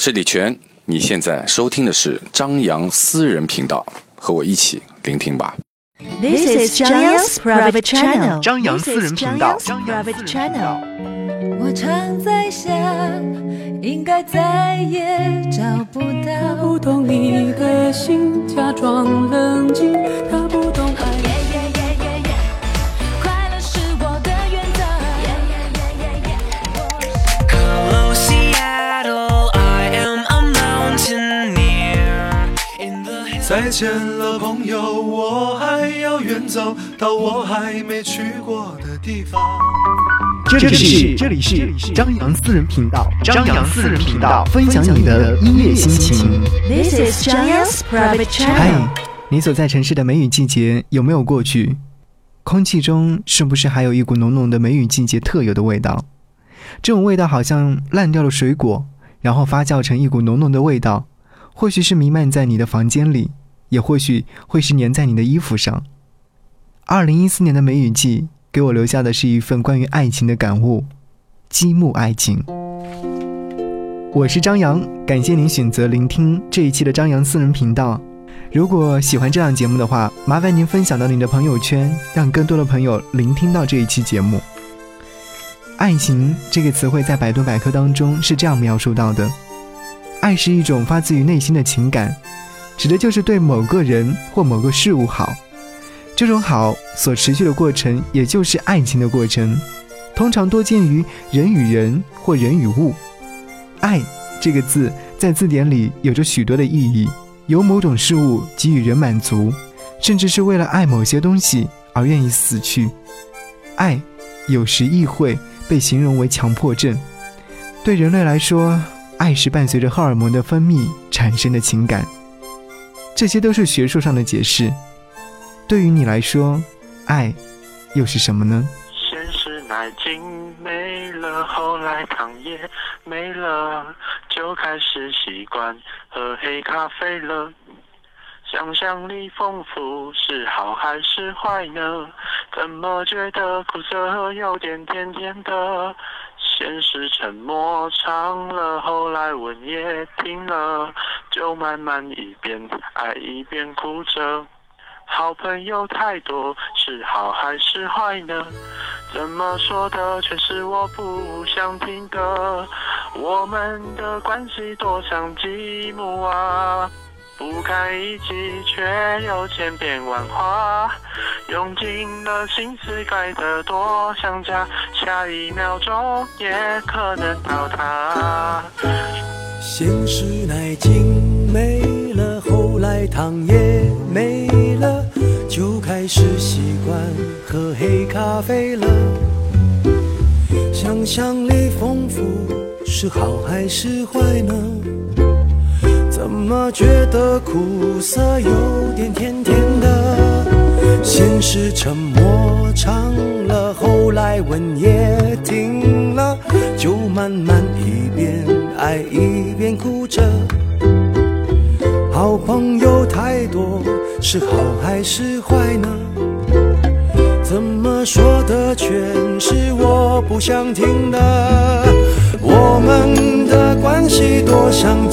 是李泉，你现在收听的是张扬私人频道，和我一起聆听吧。This is 张扬 's private channel. 张扬私人频道张扬 's private channel. 我常在想，应该再也找不到。不懂你的心，假装冷静，他再见了，朋友，我还要远走到我还没去过的地方。这里是这里是张扬私人频道，张扬私人频道，分享你的音乐心情。This is 张扬 's private 嗨 channel. 你所在城市的梅雨季节有没有过去？空气中是不是还有一股浓浓的梅雨季节特有的味道？这种味道好像烂掉了水果，然后发酵成一股浓浓的味道，或许是弥漫在你的房间里，也或许会是粘在你的衣服上。二零一四年的梅雨季给我留下的是一份关于爱情的感悟，积木爱情。我是张扬，感谢您选择聆听这一期的张扬私人频道。如果喜欢这档节目的话，麻烦您分享到您的朋友圈，让更多的朋友聆听到这一期节目。爱情这个词汇在百度百科当中是这样描述到的：爱是一种发自于内心的情感，指的就是对某个人或某个事物好。这种好所持续的过程，也就是爱情的过程，通常多见于人与人或人与物。爱这个字在字典里有着许多的意义。由某种事物给予人满足，甚至是为了爱某些东西而愿意死去。爱有时亦会被形容为强迫症。对人类来说，爱是伴随着荷尔蒙的分泌产生的情感。这些都是学术上的解释。对于你来说，爱又是什么呢？先是奶精没了，后来糖也没了，就开始习惯喝黑咖啡了。想象力丰富是好还是坏呢？怎么觉得苦涩有点甜甜的？先是沉默长了，后来吻也停了，就慢慢一边爱一边哭着。好朋友太多，是好还是坏呢？怎么说的全是我不想听的。我们的关系多像积木啊，不堪一击却又千变万化。用尽了心思盖得多像家，下一秒钟也可能倒塌。先是奶精没了，后来糖也没了，就开始习惯喝黑咖啡了。想象力丰富是好还是坏呢？怎么觉得苦涩有点甜甜的？先是沉默长了，后来吻也停了，就慢慢一边爱一边哭着。好朋友太多，是好还是坏呢？怎么说的全是我不想听的？我们的关系多像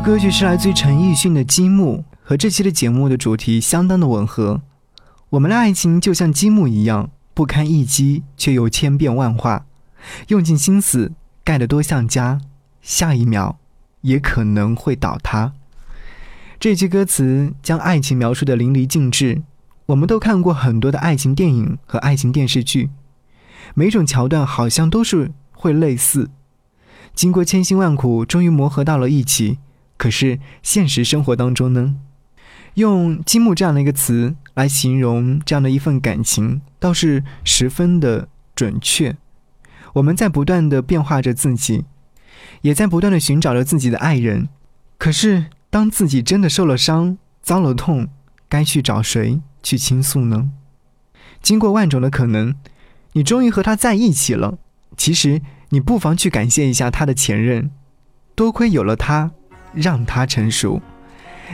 歌曲是来自陈奕迅的《积木》，和这期的节目的主题相当的吻合。我们的爱情就像积木一样，不堪一击，却又千变万化。用尽心思盖得多像家，下一秒也可能会倒塌。这句歌词将爱情描述的淋漓尽致。我们都看过很多的爱情电影和爱情电视剧，每种桥段好像都是会类似。经过千辛万苦，终于磨合到了一起。可是现实生活当中呢，用“积木”这样的一个词来形容这样的一份感情，倒是十分的准确。我们在不断的变化着自己，也在不断的寻找着自己的爱人。可是当自己真的受了伤、遭了痛，该去找谁去倾诉呢？经过万种的可能，你终于和他在一起了。其实你不妨去感谢一下他的前任，多亏有了他。让他成熟，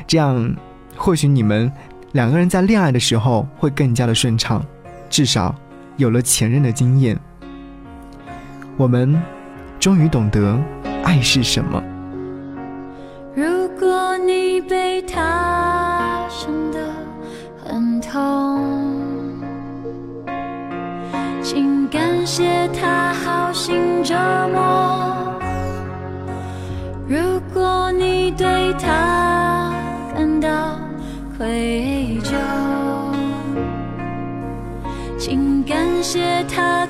这样或许你们两个人在恋爱的时候会更加的顺畅，至少有了前任的经验。我们终于懂得爱是什么。如果你被他伤得很痛，请感谢他好心折磨。如果你对他感到愧疚，请感谢他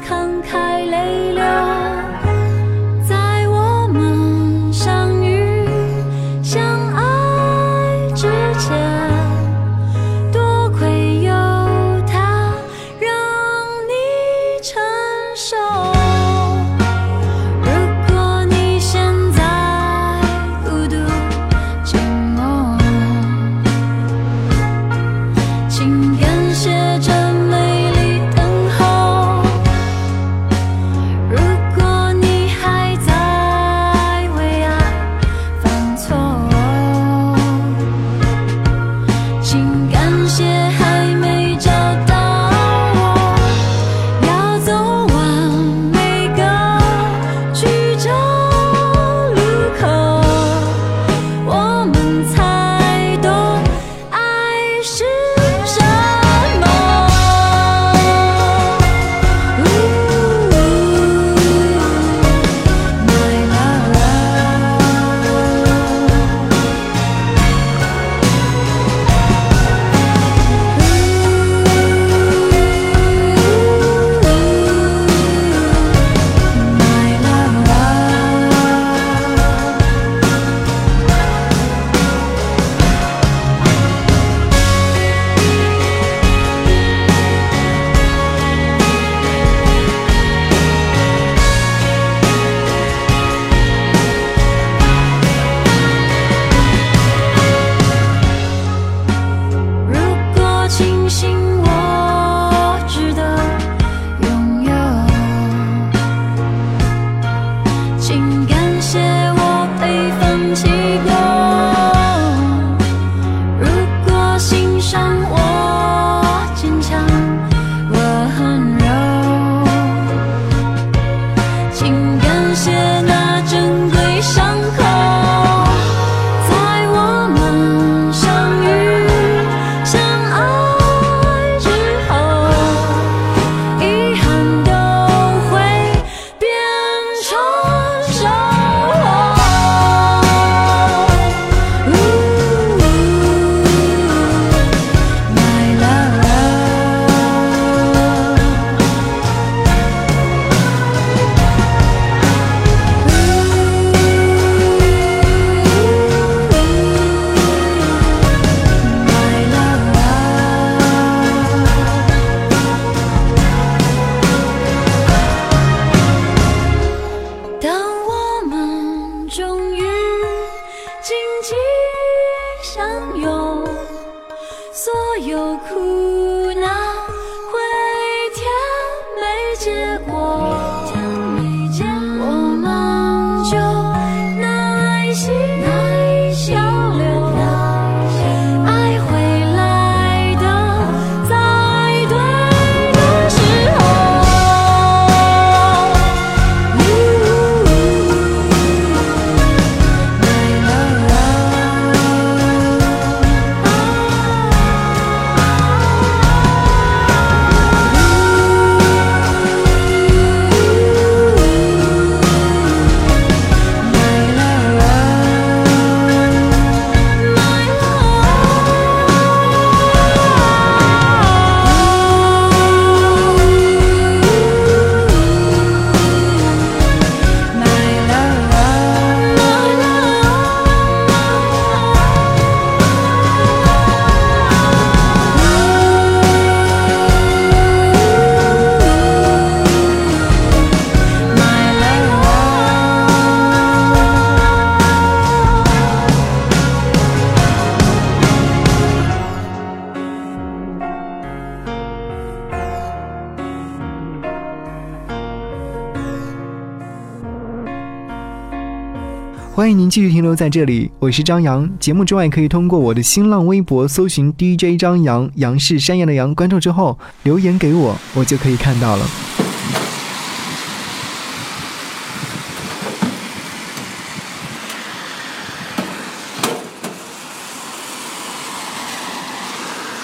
继续停留在这里，我是张扬。节目之外，可以通过我的新浪微博搜寻 DJ 张扬，杨是山羊的羊，关注之后留言给我，我就可以看到了。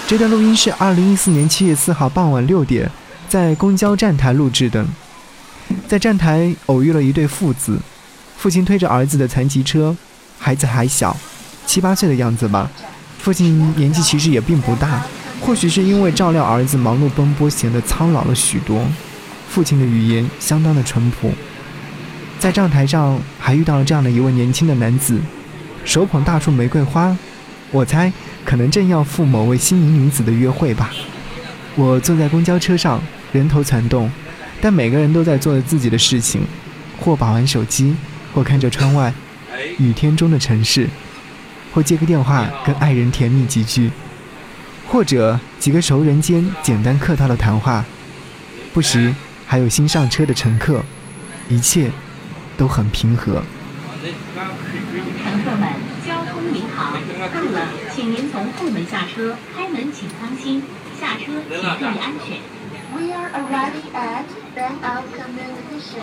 这段录音是二零一四年七月四号傍晚六点，在公交站台录制的。在站台偶遇了一对父子，父亲推着儿子的残疾车，孩子还小，七八岁的样子吧。父亲年纪其实也并不大，或许是因为照料儿子忙碌奔波，显得苍老了许多。父亲的语言相当的淳朴。在站台上还遇到了这样的一位年轻的男子，手捧大束玫瑰花，我猜可能正要赴某位心仪女子的约会吧。我坐在公交车上，人头攒动。但每个人都在做着自己的事情，或把玩手机，或看着窗外雨天中的城市，或接个电话跟爱人甜蜜几句，或者几个熟人间简单客套的谈话，不时还有新上车的乘客，一切都很平和。乘客们，交通银行到了，请您从后门下车，开门请当心，下车请注意安全。We are arriving at Bank of Communication.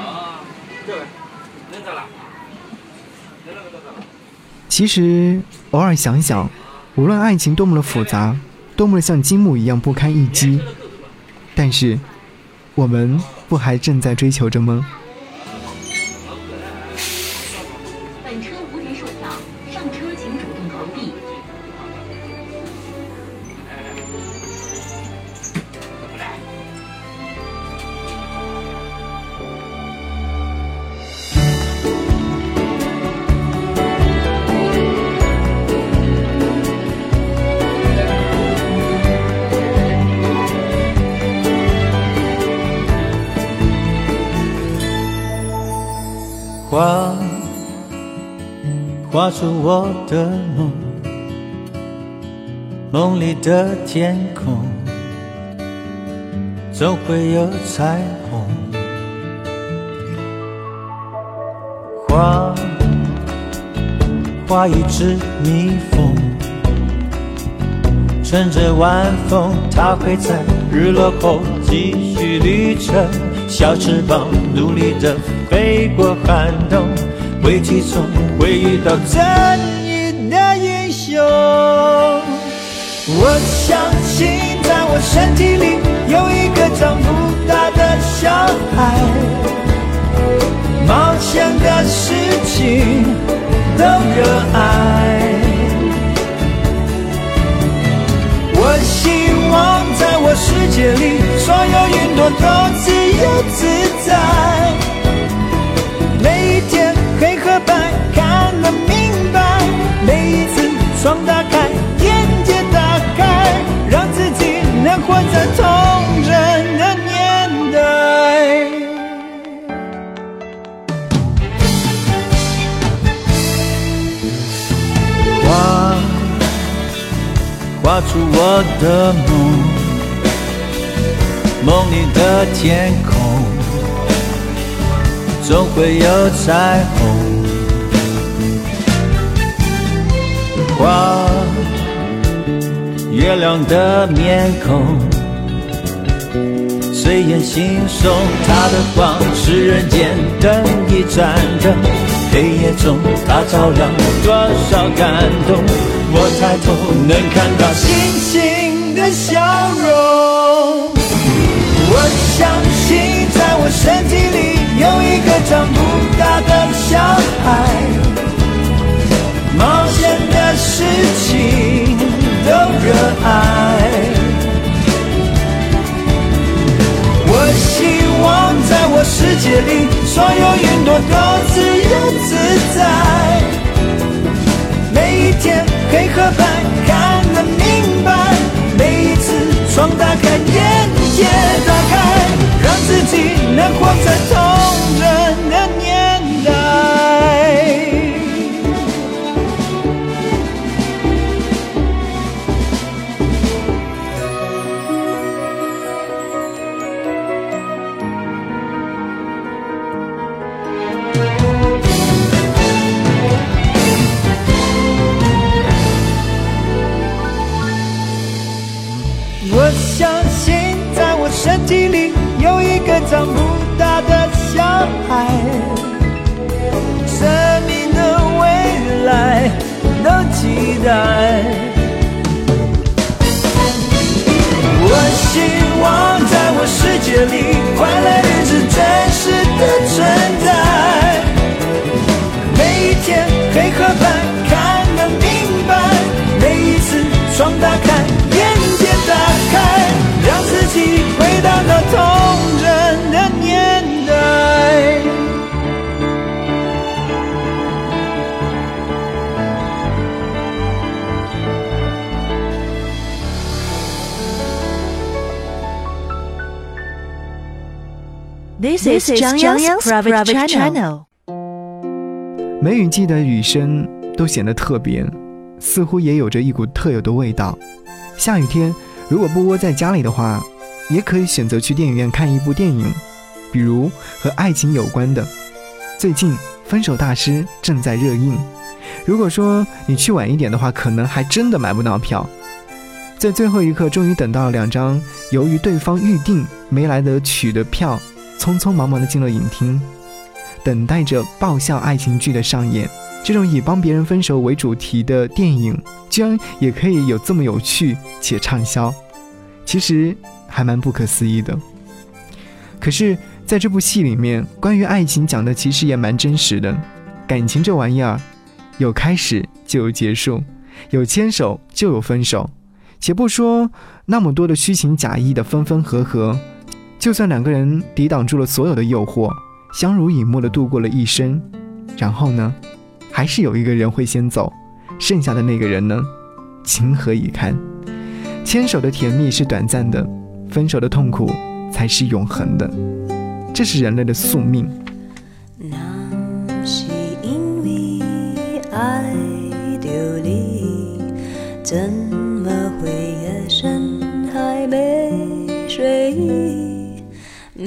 其实偶尔想想，无论爱情多么的复杂，多么的像积木一样不堪一击，但是我们不还正在追求着吗？画，画出我的梦，梦里的天空，总会有彩虹。画，画一只蜜蜂，乘着晚风，它会在日落后继续旅程。小翅膀努力地飞过寒冬，危机中会遇到正义的英雄。我相信，在我身体里有一个长不大的小孩，冒险的事情都热爱。我希望在我世界里，所有云朵都自由自在。窗打开，眼界打开，让自己能活在童真的年代。画，画出我的梦，梦里的天空总会有彩虹。光月亮的面孔，睡眼惺忪，他的光是人间灯一盏灯，黑夜中他照亮多少感动。我抬头能看到星世界里，所有云朵都自由自在。每一天黑和白看得明白，每一次窗打开，眼界打开，让自己能活在待。我希望在我世界里，快乐日子真实的存 This is Zhang Yang's private channel. 梅雨季的雨声都显得特别，似乎也有着一股特有的味道。下雨天，如果不窝在家里的话，也可以选择去电影院看一部电影，比如和爱情有关的。最近《分手大师》正在热映，如果说你去晚一点的话，可能还真的买不到票。在最后一刻，终于等到了两张由于对方预定没来得取的票，匆匆忙忙的进了影厅。等待着爆笑爱情剧的上演。这种以帮别人分手为主题的电影，居然也可以有这么有趣且畅销，其实还蛮不可思议的。可是，在这部戏里面，关于爱情讲的其实也蛮真实的。感情这玩意儿，有开始就有结束，有牵手就有分手。且不说那么多的虚情假意的分分合合，就算两个人抵挡住了所有的诱惑。相濡以沫地度过了一生，然后呢，还是有一个人会先走，剩下的那个人呢，情何以堪？牵手的甜蜜是短暂的，分手的痛苦才是永恒的，这是人类的宿命。那是因为爱着你，怎么会夜深还没睡意？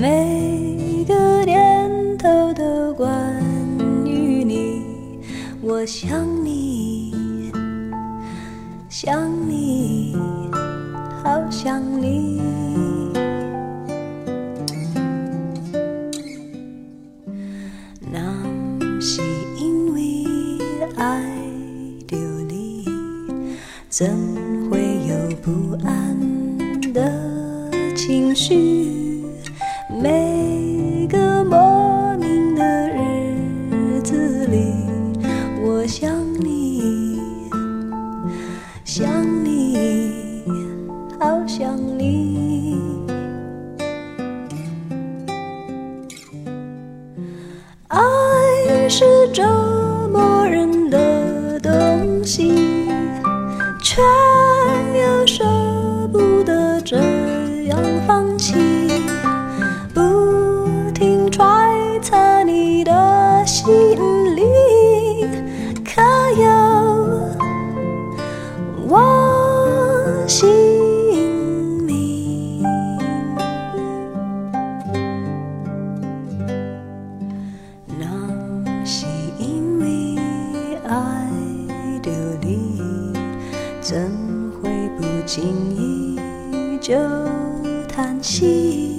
每个念头都关于你，我想你，想你，好想你。那是因为爱着你，怎会有不安的情绪？心依旧叹息。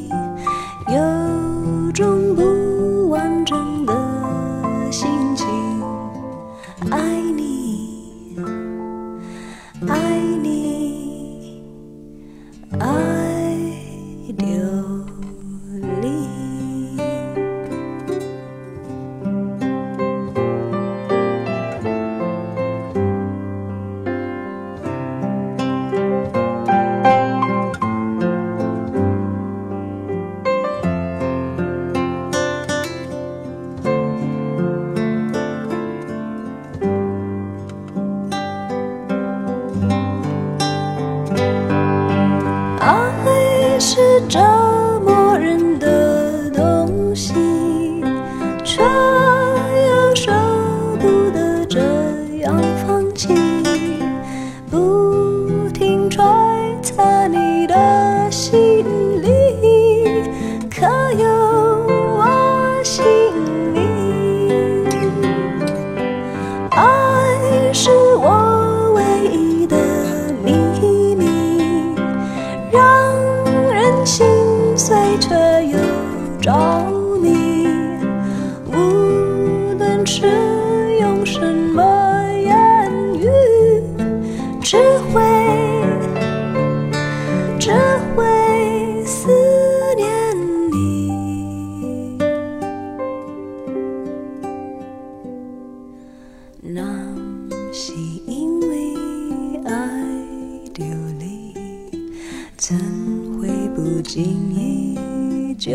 不经意就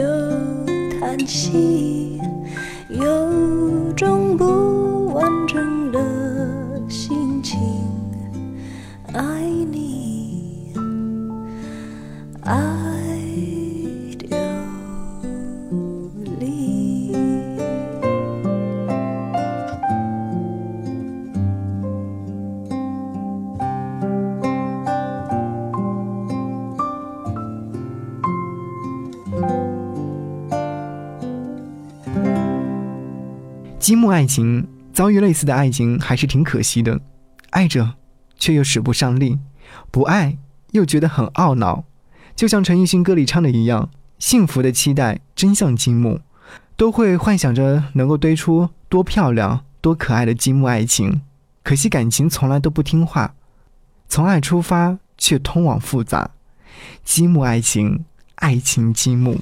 叹息？有种不完整的心情，爱积木爱情遭遇类似的爱情还是挺可惜的，爱着却又使不上力，不爱又觉得很懊恼。就像陈奕迅歌里唱的一样，幸福的期待真像积木，都会幻想着能够堆出多漂亮、多可爱的积木爱情。可惜感情从来都不听话，从爱出发却通往复杂。积木爱情，爱情积木。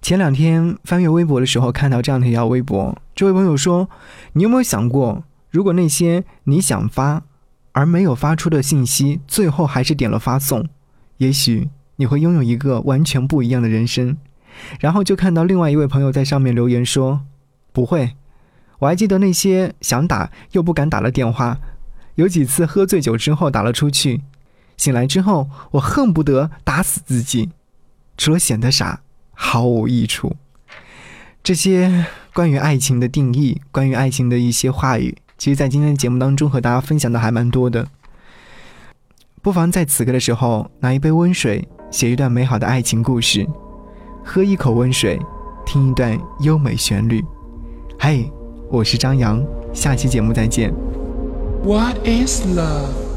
前两天翻阅微博的时候，看到这样的一条微博，这位朋友说：“你有没有想过，如果那些你想发而没有发出的信息，最后还是点了发送，也许你会拥有一个完全不一样的人生。”然后就看到另外一位朋友在上面留言说：“不会，我还记得那些想打又不敢打的电话，有几次喝醉酒之后打了出去，醒来之后我恨不得打死自己，除了显得傻。”毫无益处。这些关于爱情的定义，关于爱情的一些话语，其实，在今天的节目当中和大家分享的还蛮多的。不妨在此刻的时候，拿一杯温水，写一段美好的爱情故事，喝一口温水，听一段优美旋律。嘿，我是张扬，下期节目再见。What is love?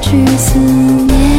去思念。